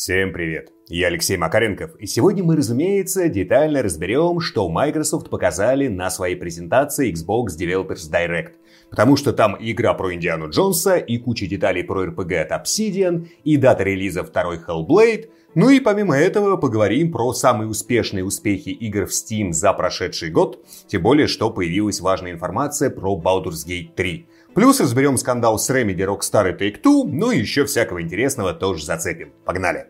Всем привет! Я Алексей Макаренков, и сегодня мы, разумеется, детально разберем, что Microsoft показали на своей презентации Xbox Developers Direct. Потому что там игра про Индиану Джонса, и куча деталей про RPG от Obsidian, и дата релиза второй Hellblade, ну и помимо этого поговорим про самые успешные успехи игр в Steam за прошедший год, тем более, что появилась важная информация про Baldur's Gate 3. Плюс разберем скандал с Remedy, Rockstar и Take-Two, ну и еще всякого интересного тоже зацепим. Погнали!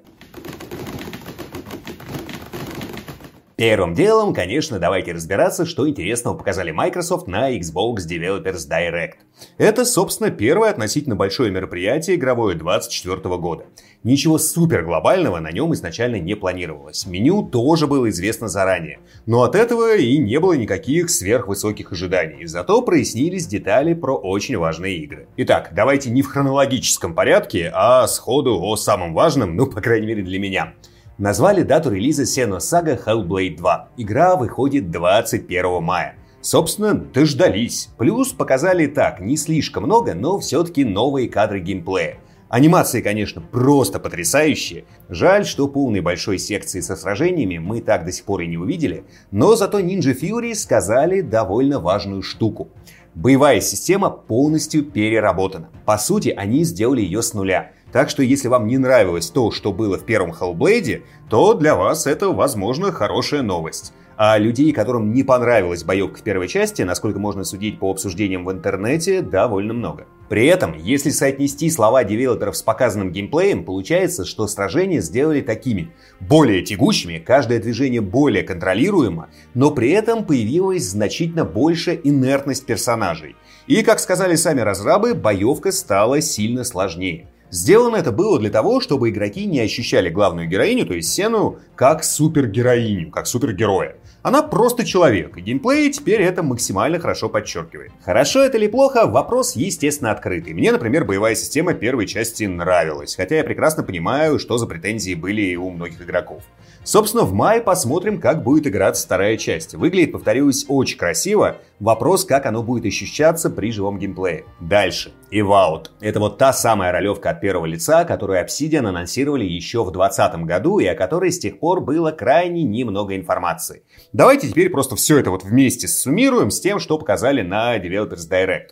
Первым делом, конечно, давайте разбираться, что интересного показали Microsoft на Xbox Developers Direct. Это, собственно, первое относительно большое мероприятие игровое 2024 года. Ничего супер глобального на нем изначально не планировалось. Меню тоже было известно заранее. Но от этого и не было никаких сверхвысоких ожиданий. Зато прояснились детали про очень важные игры. Итак, давайте не в хронологическом порядке, а сходу о самом важном, ну, по крайней мере, для меня – Назвали дату релиза Senua Saga Hellblade 2. Игра выходит 21 мая. Собственно, дождались. Плюс показали так, не слишком много, но все-таки новые кадры геймплея. Анимации, конечно, просто потрясающие. Жаль, что полной большой секции со сражениями мы так до сих пор и не увидели, но зато Ninja Fury сказали довольно важную штуку. Боевая система полностью переработана. По сути, они сделали ее с нуля. Так что если вам не нравилось то, что было в первом Hellblade, то для вас это, возможно, хорошая новость. А людей, которым не понравилась боевка в первой части, насколько можно судить по обсуждениям в интернете, довольно много. При этом, если соотнести слова девелоперов с показанным геймплеем, получается, что сражения сделали такими. Более тягучими, каждое движение более контролируемо, но при этом появилась значительно больше инертность персонажей. И, как сказали сами разрабы, боевка стала сильно сложнее. Сделано это было для того, чтобы игроки не ощущали главную героиню, то есть Сену, как супергероиню, как супергероя. Она просто человек, и геймплей теперь это максимально хорошо подчеркивает. Хорошо это или плохо, вопрос естественно открытый. Мне, например, боевая система первой части нравилась, хотя я прекрасно понимаю, что за претензии были у многих игроков. Собственно, в мае посмотрим, как будет играться вторая часть. Выглядит, повторюсь, очень красиво. Вопрос, как оно будет ощущаться при живом геймплее. Дальше. Evout. Это вот та самая ролевка от первого лица, которую Obsidian анонсировали еще в 2020 году и о которой с тех пор было крайне немного информации. Давайте теперь просто все это вот вместе суммируем с тем, что показали на Developers Direct.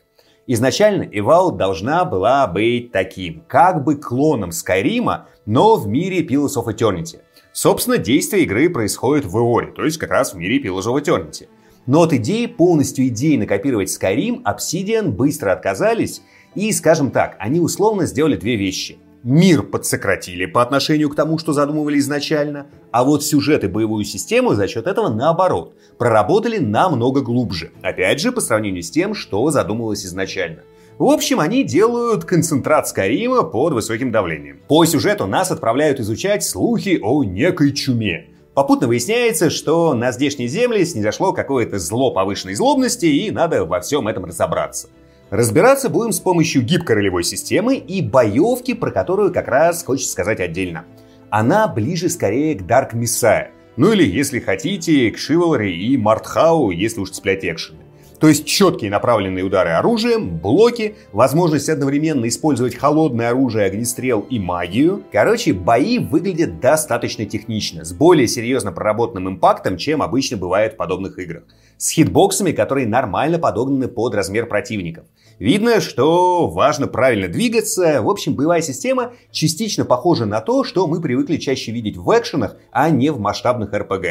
Изначально Evout должна была быть таким, как бы клоном Скайрима, но в мире Pillars of Eternity. Собственно, действие игры происходит в Эоре, то есть как раз в мире Pillars of Eternity. Но от идеи полностью идеи накопировать Skyrim Obsidian быстро отказались, и, скажем так, они условно сделали две вещи. Мир подсократили по отношению к тому, что задумывали изначально, а вот сюжет и боевую систему за счет этого наоборот, проработали намного глубже. Опять же, по сравнению с тем, что задумывалось изначально – в общем, они делают концентрат Скарима под высоким давлением. По сюжету нас отправляют изучать слухи о некой чуме. Попутно выясняется, что на здешней земле снизошло какое-то зло повышенной злобности, и надо во всем этом разобраться. Разбираться будем с помощью гибкой ролевой системы и боевки, про которую как раз хочется сказать отдельно. Она ближе скорее к Dark Messiah. Ну или, если хотите, к Chivalry и Мартхау, если уж цеплять экшены. То есть четкие направленные удары оружием, блоки, возможность одновременно использовать холодное оружие, огнестрел и магию. Короче, бои выглядят достаточно технично, с более серьезно проработанным импактом, чем обычно бывает в подобных играх. С хитбоксами, которые нормально подогнаны под размер противников. Видно, что важно правильно двигаться. В общем, боевая система частично похожа на то, что мы привыкли чаще видеть в экшенах, а не в масштабных РПГ.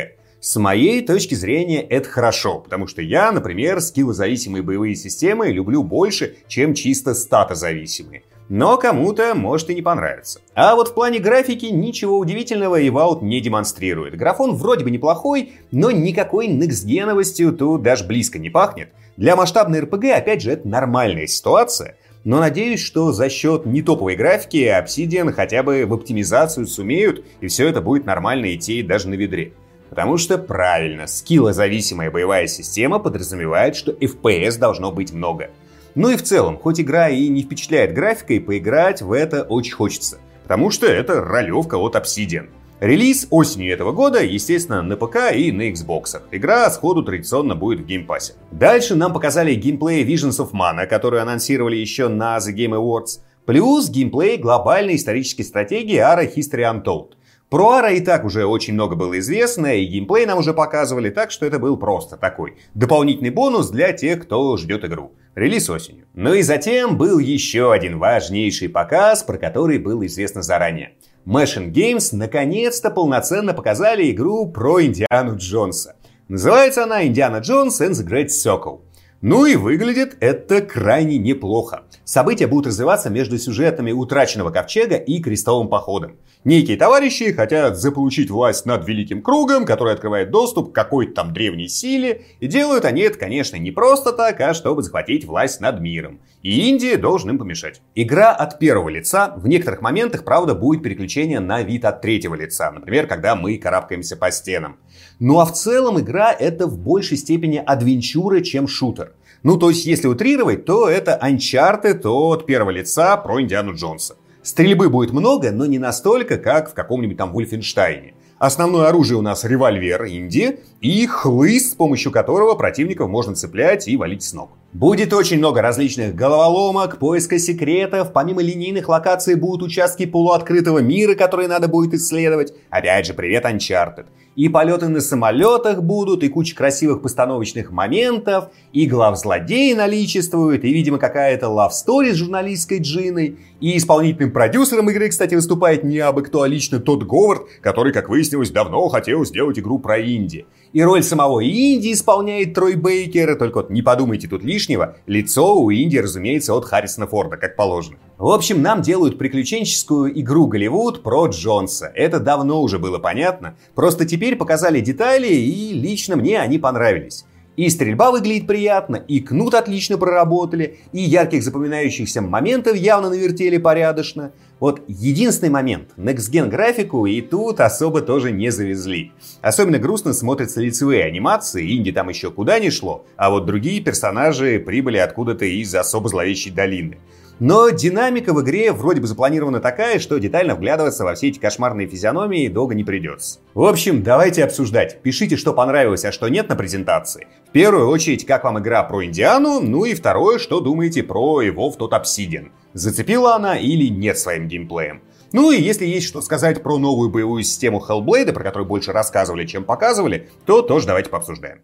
С моей точки зрения это хорошо, потому что я, например, скиллозависимые боевые системы люблю больше, чем чисто статозависимые. Но кому-то может и не понравиться. А вот в плане графики ничего удивительного Evout не демонстрирует. Графон вроде бы неплохой, но никакой некстгеновостью тут даже близко не пахнет. Для масштабной RPG, опять же, это нормальная ситуация. Но надеюсь, что за счет нетоповой графики Obsidian хотя бы в оптимизацию сумеют, и все это будет нормально идти даже на ведре. Потому что, правильно, скиллозависимая боевая система подразумевает, что FPS должно быть много. Ну и в целом, хоть игра и не впечатляет графикой, поиграть в это очень хочется. Потому что это ролевка от Obsidian. Релиз осенью этого года, естественно, на ПК и на Xbox. Игра сходу традиционно будет в Game Pass е. Дальше нам показали геймплей Visions of Mana, который анонсировали еще на The Game Awards. Плюс геймплей глобальной исторической стратегии Ara History Untold. Про Ара и так уже очень много было известно, и геймплей нам уже показывали, так что это был просто такой дополнительный бонус для тех, кто ждет игру. Релиз осенью. Ну и затем был еще один важнейший показ, про который было известно заранее. Machine Games наконец-то полноценно показали игру про Индиану Джонса. Называется она «Индиана Джонс and the Great Circle». Ну и выглядит это крайне неплохо. События будут развиваться между сюжетами утраченного ковчега и крестовым походом. Некие товарищи хотят заполучить власть над Великим Кругом, который открывает доступ к какой-то там древней силе, и делают они это, конечно, не просто так, а чтобы захватить власть над миром. И Индия должен им помешать. Игра от первого лица, в некоторых моментах, правда, будет переключение на вид от третьего лица, например, когда мы карабкаемся по стенам. Ну а в целом игра это в большей степени адвенчура, чем шутер. Ну, то есть, если утрировать, то это Uncharted от первого лица про Индиану Джонса. Стрельбы будет много, но не настолько, как в каком-нибудь там Вульфенштайне. Основное оружие у нас револьвер Инди и хлыст, с помощью которого противников можно цеплять и валить с ног. Будет очень много различных головоломок, поиска секретов, помимо линейных локаций будут участки полуоткрытого мира, которые надо будет исследовать. Опять же, привет Uncharted. И полеты на самолетах будут, и куча красивых постановочных моментов, и главзлодеи наличествуют, и, видимо, какая-то story с журналисткой Джиной. И исполнительным продюсером игры, кстати, выступает не абы кто, а лично тот Говард, который, как выяснилось, давно хотел сделать игру про Инди. И роль самого Инди исполняет Трой Бейкер, только вот не подумайте тут лишнего, лицо у Инди, разумеется, от Харрисона Форда, как положено. В общем, нам делают приключенческую игру Голливуд про Джонса. Это давно уже было понятно. Просто теперь показали детали, и лично мне они понравились. И стрельба выглядит приятно, и кнут отлично проработали, и ярких запоминающихся моментов явно навертели порядочно. Вот единственный момент. Next Gen графику и тут особо тоже не завезли. Особенно грустно смотрятся лицевые анимации, инди там еще куда не шло, а вот другие персонажи прибыли откуда-то из особо зловещей долины. Но динамика в игре вроде бы запланирована такая, что детально вглядываться во все эти кошмарные физиономии долго не придется. В общем, давайте обсуждать. Пишите, что понравилось, а что нет на презентации. В первую очередь, как вам игра про Индиану, ну и второе, что думаете про его в тот Obsidian. Зацепила она или нет своим геймплеем. Ну и если есть что сказать про новую боевую систему Hellblade, про которую больше рассказывали, чем показывали, то тоже давайте пообсуждаем.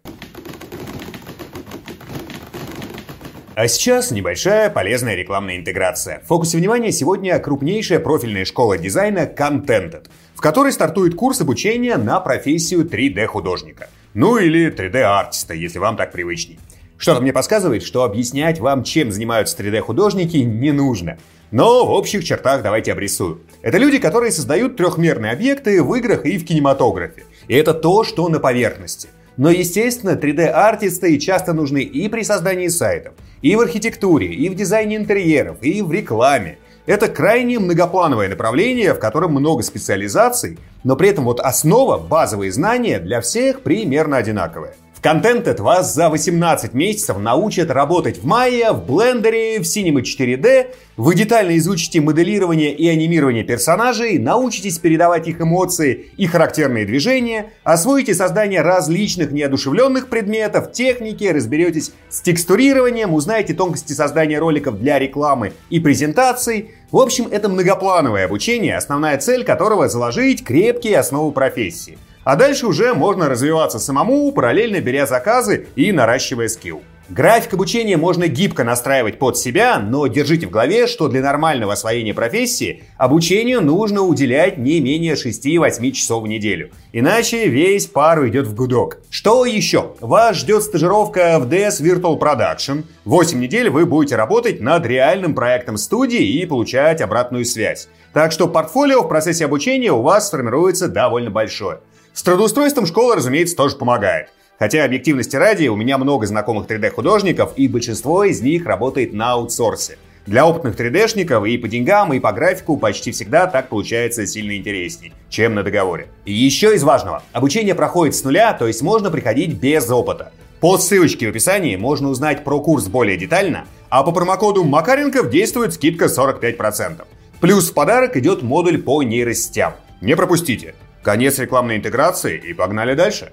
А сейчас небольшая полезная рекламная интеграция. В фокусе внимания сегодня крупнейшая профильная школа дизайна Contented, в которой стартует курс обучения на профессию 3D-художника. Ну или 3D-артиста, если вам так привычней. Что-то мне подсказывает, что объяснять вам, чем занимаются 3D-художники, не нужно. Но в общих чертах давайте обрисую. Это люди, которые создают трехмерные объекты в играх и в кинематографе. И это то, что на поверхности – но, естественно, 3D-артисты часто нужны и при создании сайтов, и в архитектуре, и в дизайне интерьеров, и в рекламе. Это крайне многоплановое направление, в котором много специализаций, но при этом вот основа, базовые знания для всех примерно одинаковые. Contented вас за 18 месяцев научат работать в Maya, в Blender, в Cinema 4D. Вы детально изучите моделирование и анимирование персонажей, научитесь передавать их эмоции и характерные движения, освоите создание различных неодушевленных предметов, техники, разберетесь с текстурированием, узнаете тонкости создания роликов для рекламы и презентаций. В общем, это многоплановое обучение, основная цель которого заложить крепкие основы профессии – а дальше уже можно развиваться самому, параллельно беря заказы и наращивая скилл. График обучения можно гибко настраивать под себя, но держите в голове, что для нормального освоения профессии обучению нужно уделять не менее 6-8 часов в неделю. Иначе весь пар уйдет в гудок. Что еще? Вас ждет стажировка в DS Virtual Production. 8 недель вы будете работать над реальным проектом студии и получать обратную связь. Так что портфолио в процессе обучения у вас сформируется довольно большое. С трудоустройством школа, разумеется, тоже помогает. Хотя, объективности ради, у меня много знакомых 3D-художников, и большинство из них работает на аутсорсе. Для опытных 3D-шников и по деньгам, и по графику почти всегда так получается сильно интересней, чем на договоре. И еще из важного. Обучение проходит с нуля, то есть можно приходить без опыта. По ссылочке в описании можно узнать про курс более детально, а по промокоду Макаренков действует скидка 45%. Плюс в подарок идет модуль по нейросетям. Не пропустите. Конец рекламной интеграции и погнали дальше.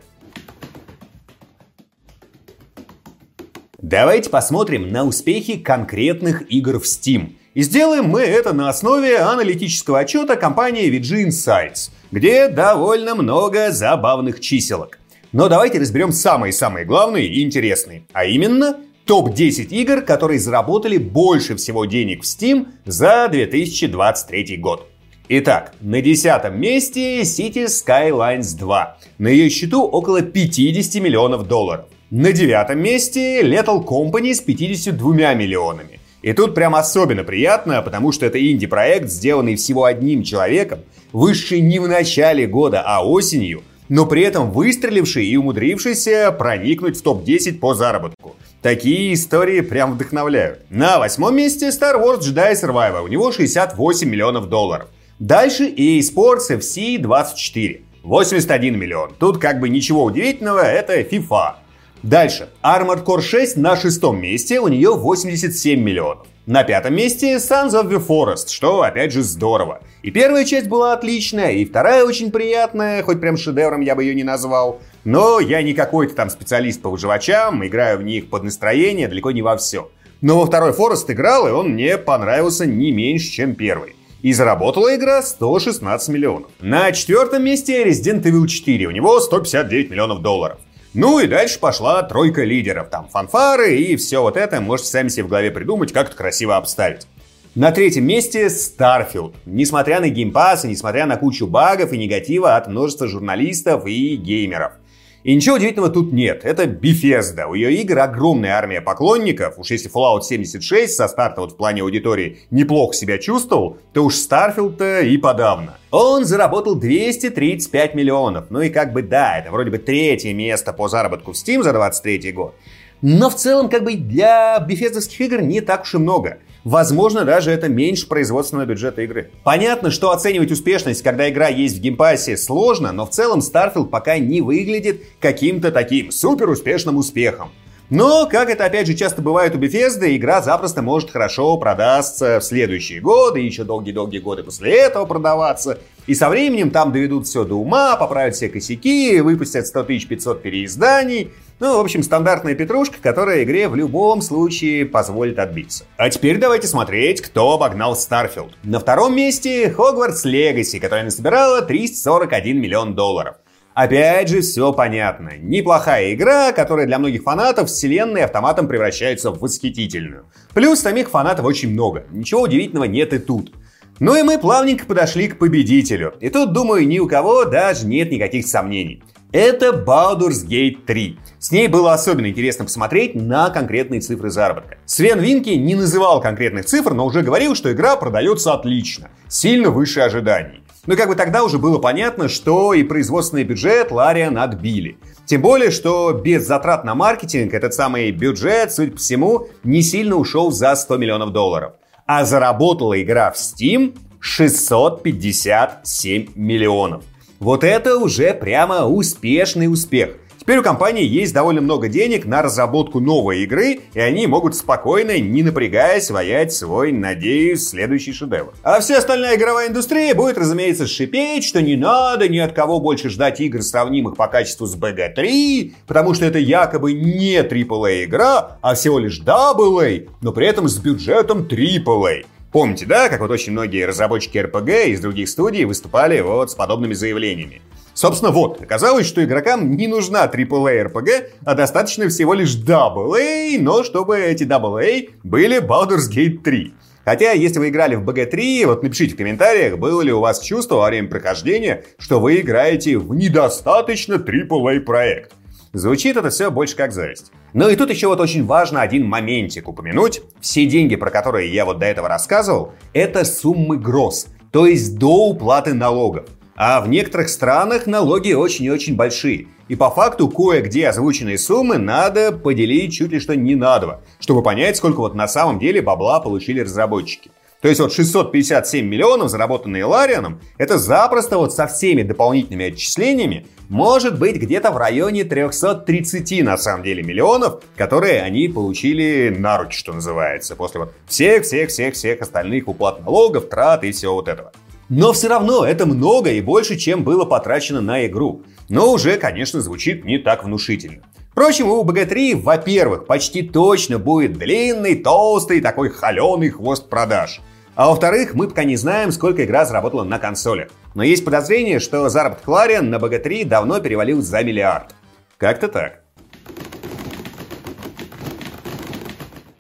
Давайте посмотрим на успехи конкретных игр в Steam. И сделаем мы это на основе аналитического отчета компании VG Insights, где довольно много забавных чиселок. Но давайте разберем самые-самые главные и интересные, а именно топ-10 игр, которые заработали больше всего денег в Steam за 2023 год. Итак, на десятом месте City Skylines 2. На ее счету около 50 миллионов долларов. На девятом месте Lethal Company с 52 миллионами. И тут прям особенно приятно, потому что это инди-проект, сделанный всего одним человеком, вышедший не в начале года, а осенью, но при этом выстреливший и умудрившийся проникнуть в топ-10 по заработку. Такие истории прям вдохновляют. На восьмом месте Star Wars Jedi Survivor. У него 68 миллионов долларов. Дальше EA Sports FC 24. 81 миллион. Тут как бы ничего удивительного, это FIFA. Дальше. Armored Core 6 на шестом месте, у нее 87 миллионов. На пятом месте Sons of the Forest, что опять же здорово. И первая часть была отличная, и вторая очень приятная, хоть прям шедевром я бы ее не назвал. Но я не какой-то там специалист по выживачам, играю в них под настроение, далеко не во все. Но во второй Форест играл, и он мне понравился не меньше, чем первый. И заработала игра 116 миллионов. На четвертом месте Resident Evil 4, у него 159 миллионов долларов. Ну и дальше пошла тройка лидеров. Там фанфары и все вот это можете сами себе в голове придумать, как это красиво обставить. На третьем месте Starfield. Несмотря на геймпас и несмотря на кучу багов и негатива от множества журналистов и геймеров – и ничего удивительного тут нет. Это Bethesda. У ее игр огромная армия поклонников. Уж если Fallout 76 со старта вот в плане аудитории неплохо себя чувствовал, то уж Starfield-то и подавно. Он заработал 235 миллионов. Ну и как бы да, это вроде бы третье место по заработку в Steam за 23 год. Но в целом, как бы для бефездовских игр не так уж и много. Возможно, даже это меньше производственного бюджета игры. Понятно, что оценивать успешность, когда игра есть в Game Pass е, сложно, но в целом Starfield пока не выглядит каким-то таким супер успешным успехом. Но, как это опять же часто бывает у Bethesda, игра запросто может хорошо продастся в следующие годы, еще долгие-долгие годы после этого продаваться. И со временем там доведут все до ума, поправят все косяки, выпустят 100 500 переизданий. Ну, в общем, стандартная петрушка, которая игре в любом случае позволит отбиться. А теперь давайте смотреть, кто обогнал Starfield. На втором месте Hogwarts Legacy, которая насобирала 341 миллион долларов. Опять же, все понятно. Неплохая игра, которая для многих фанатов вселенной автоматом превращается в восхитительную. Плюс самих фанатов очень много. Ничего удивительного нет и тут. Ну и мы плавненько подошли к победителю. И тут, думаю, ни у кого даже нет никаких сомнений. Это Baldur's Gate 3. С ней было особенно интересно посмотреть на конкретные цифры заработка. Свен Винки не называл конкретных цифр, но уже говорил, что игра продается отлично, сильно выше ожиданий. Но как бы тогда уже было понятно, что и производственный бюджет Лариан отбили. Тем более, что без затрат на маркетинг этот самый бюджет, судя по всему, не сильно ушел за 100 миллионов долларов. А заработала игра в Steam 657 миллионов. Вот это уже прямо успешный успех – Теперь у компании есть довольно много денег на разработку новой игры, и они могут спокойно, не напрягаясь, воять свой, надеюсь, следующий шедевр. А вся остальная игровая индустрия будет, разумеется, шипеть, что не надо ни от кого больше ждать игр, сравнимых по качеству с BG3, потому что это якобы не AAA игра, а всего лишь AA, но при этом с бюджетом AAA. Помните, да, как вот очень многие разработчики RPG из других студий выступали вот с подобными заявлениями. Собственно, вот, оказалось, что игрокам не нужна AAA RPG, а достаточно всего лишь AA, но чтобы эти AA были Baldur's Gate 3. Хотя, если вы играли в BG3, вот напишите в комментариях, было ли у вас чувство во время прохождения, что вы играете в недостаточно AAA проект. Звучит это все больше как зависть. Ну и тут еще вот очень важно один моментик упомянуть. Все деньги, про которые я вот до этого рассказывал, это суммы гроз, то есть до уплаты налогов. А в некоторых странах налоги очень и очень большие. И по факту кое-где озвученные суммы надо поделить чуть ли что не на два, чтобы понять, сколько вот на самом деле бабла получили разработчики. То есть вот 657 миллионов, заработанные Ларианом, это запросто вот со всеми дополнительными отчислениями может быть где-то в районе 330 на самом деле миллионов, которые они получили на руки, что называется, после вот всех-всех-всех-всех остальных уплат налогов, трат и всего вот этого. Но все равно это много и больше, чем было потрачено на игру. Но уже, конечно, звучит не так внушительно. Впрочем, у BG3, во-первых, почти точно будет длинный, толстый, такой холеный хвост продаж. А во-вторых, мы пока не знаем, сколько игра заработала на консолях. Но есть подозрение, что заработок Larian на BG3 давно перевалил за миллиард. Как-то так.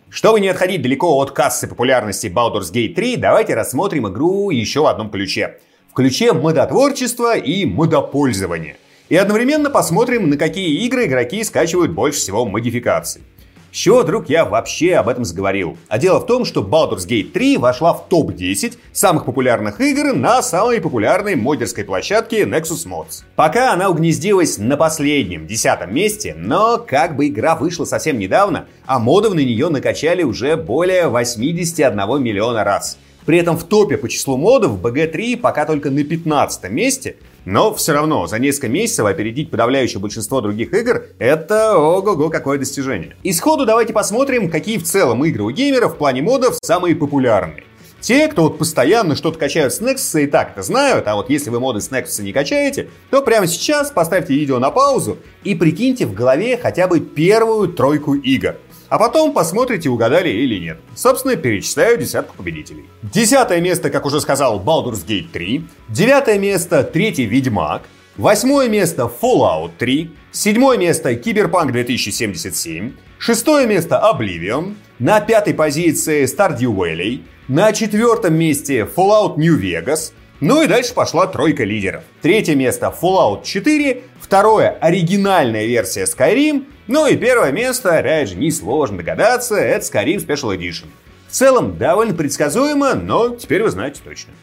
Чтобы не отходить далеко от кассы популярности Baldur's Gate 3, давайте рассмотрим игру еще в одном ключе. В ключе модотворчества и модопользования. И одновременно посмотрим, на какие игры игроки скачивают больше всего модификаций. С чего вдруг я вообще об этом заговорил? А дело в том, что Baldur's Gate 3 вошла в топ-10 самых популярных игр на самой популярной модерской площадке Nexus Mods. Пока она угнездилась на последнем, десятом месте, но как бы игра вышла совсем недавно, а модов на нее накачали уже более 81 миллиона раз. При этом в топе по числу модов BG3 пока только на 15 месте, но все равно за несколько месяцев опередить подавляющее большинство других игр — это ого-го какое достижение. Исходу давайте посмотрим, какие в целом игры у геймеров в плане модов самые популярные. Те, кто вот постоянно что-то качают с Nexus, и так это знают, а вот если вы моды с Nexus не качаете, то прямо сейчас поставьте видео на паузу и прикиньте в голове хотя бы первую тройку игр. А потом посмотрите, угадали или нет. Собственно, перечисляю десятку победителей. Десятое место, как уже сказал, Baldur's Gate 3. Девятое место, третий Ведьмак. Восьмое место Fallout 3. Седьмое место Киберпанк 2077. Шестое место Oblivion. На пятой позиции Stardew Valley. На четвертом месте Fallout New Vegas. Ну и дальше пошла тройка лидеров. Третье место Fallout 4, второе оригинальная версия Skyrim, ну и первое место, опять же, несложно догадаться, это Skyrim Special Edition. В целом, довольно предсказуемо, но теперь вы знаете точно.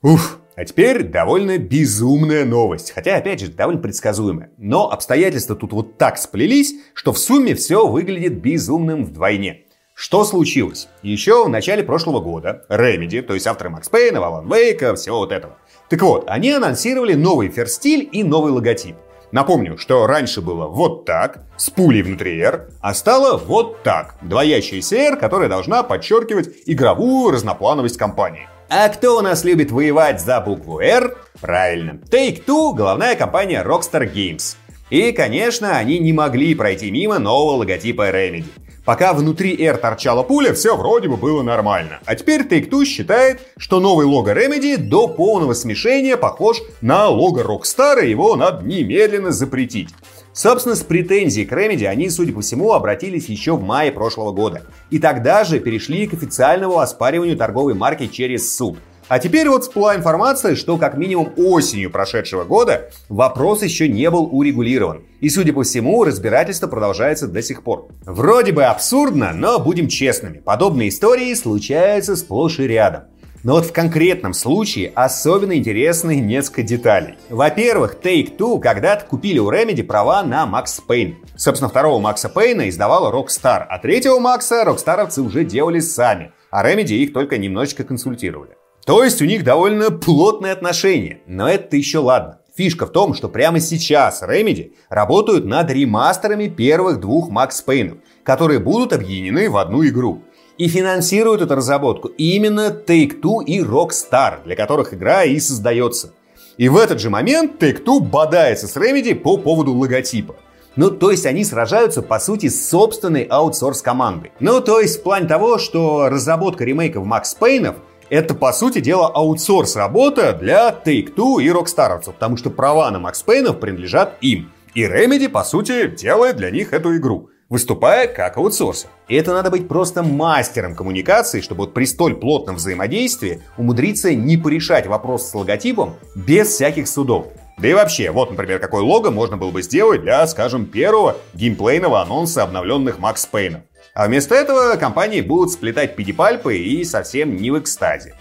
Уф, а теперь довольно безумная новость, хотя, опять же, довольно предсказуемая. Но обстоятельства тут вот так сплелись, что в сумме все выглядит безумным вдвойне. Что случилось? Еще в начале прошлого года Remedy, то есть авторы Макс Пейна, Alan Вейка, всего вот этого, так вот, они анонсировали новый ферстиль и новый логотип. Напомню, что раньше было вот так, с пулей внутри R, а стало вот так, двоящаяся R, которая должна подчеркивать игровую разноплановость компании. А кто у нас любит воевать за букву R? Правильно, Take-Two, головная компания Rockstar Games. И, конечно, они не могли пройти мимо нового логотипа Remedy. Пока внутри R торчала пуля, все вроде бы было нормально. А теперь Take-Two считает, что новый лого Remedy до полного смешения похож на лого Rockstar, и его надо немедленно запретить. Собственно, с претензией к Remedy они, судя по всему, обратились еще в мае прошлого года. И тогда же перешли к официальному оспариванию торговой марки через суд. А теперь вот всплыла информация, что как минимум осенью прошедшего года вопрос еще не был урегулирован. И, судя по всему, разбирательство продолжается до сих пор. Вроде бы абсурдно, но будем честными, подобные истории случаются сплошь и рядом. Но вот в конкретном случае особенно интересны несколько деталей. Во-первых, Take-Two когда-то купили у Remedy права на Макс Пейн. Собственно, второго Макса Пейна издавала Rockstar, а третьего Макса рокстаровцы уже делали сами, а Remedy их только немножечко консультировали. То есть у них довольно плотные отношения. Но это еще ладно. Фишка в том, что прямо сейчас Remedy работают над ремастерами первых двух Макс Пейнов, которые будут объединены в одну игру. И финансируют эту разработку именно Take-Two и Rockstar, для которых игра и создается. И в этот же момент Take-Two бодается с Remedy по поводу логотипа. Ну, то есть они сражаются, по сути, с собственной аутсорс-командой. Ну, то есть в плане того, что разработка ремейков Макс Пейнов это, по сути дела, аутсорс работа для Take-Two и Rockstar, потому что права на Max Payne принадлежат им. И Remedy, по сути, делает для них эту игру, выступая как аутсорсер. И это надо быть просто мастером коммуникации, чтобы вот при столь плотном взаимодействии умудриться не порешать вопрос с логотипом без всяких судов. Да и вообще, вот, например, какой лого можно было бы сделать для, скажем, первого геймплейного анонса обновленных Макс Пейна. А вместо этого компании будут сплетать пидипальпы и совсем не в экстазе.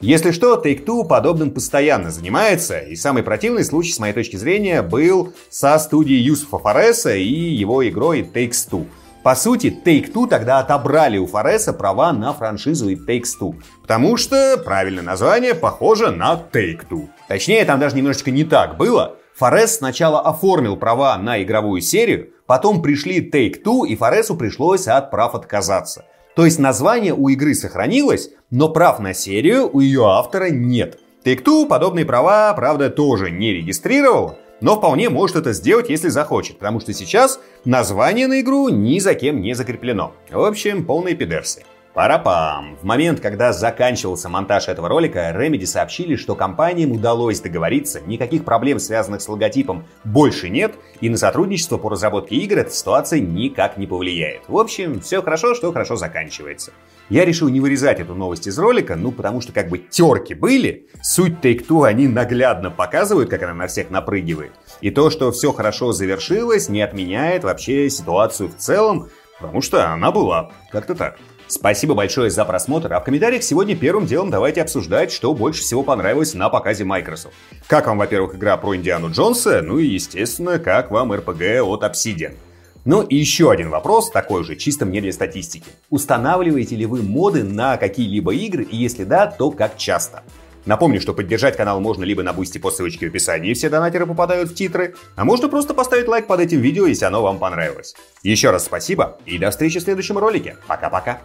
Если что, Take-Two подобным постоянно занимается, и самый противный случай, с моей точки зрения, был со студией Юсуфа Фореса и его игрой Takes Two. По сути, Take-Two тогда отобрали у Фореса права на франшизу It Takes Two, потому что правильное название похоже на Take-Two. Точнее, там даже немножечко не так было. Форес сначала оформил права на игровую серию, потом пришли Take-Two, и Форесу пришлось от прав отказаться. То есть название у игры сохранилось, но прав на серию у ее автора нет. Take-Two подобные права, правда, тоже не регистрировал, но вполне может это сделать, если захочет, потому что сейчас название на игру ни за кем не закреплено. В общем, полные пидерсы. Парапам! В момент, когда заканчивался монтаж этого ролика, Remedy сообщили, что компаниям удалось договориться, никаких проблем, связанных с логотипом, больше нет, и на сотрудничество по разработке игр эта ситуация никак не повлияет. В общем, все хорошо, что хорошо заканчивается. Я решил не вырезать эту новость из ролика, ну потому что как бы терки были, суть Take-Two они наглядно показывают, как она на всех напрыгивает. И то, что все хорошо завершилось, не отменяет вообще ситуацию в целом, потому что она была. Как-то так. Спасибо большое за просмотр, а в комментариях сегодня первым делом давайте обсуждать, что больше всего понравилось на показе Microsoft. Как вам, во-первых, игра про Индиану Джонса, ну и, естественно, как вам RPG от Obsidian. Ну и еще один вопрос, такой же, чисто мне для статистики. Устанавливаете ли вы моды на какие-либо игры, и если да, то как часто? Напомню, что поддержать канал можно либо на бусте по ссылочке в описании, все донатеры попадают в титры, а можно просто поставить лайк под этим видео, если оно вам понравилось. Еще раз спасибо и до встречи в следующем ролике. Пока-пока.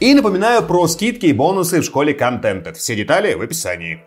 И напоминаю про скидки и бонусы в школе Contented. Все детали в описании.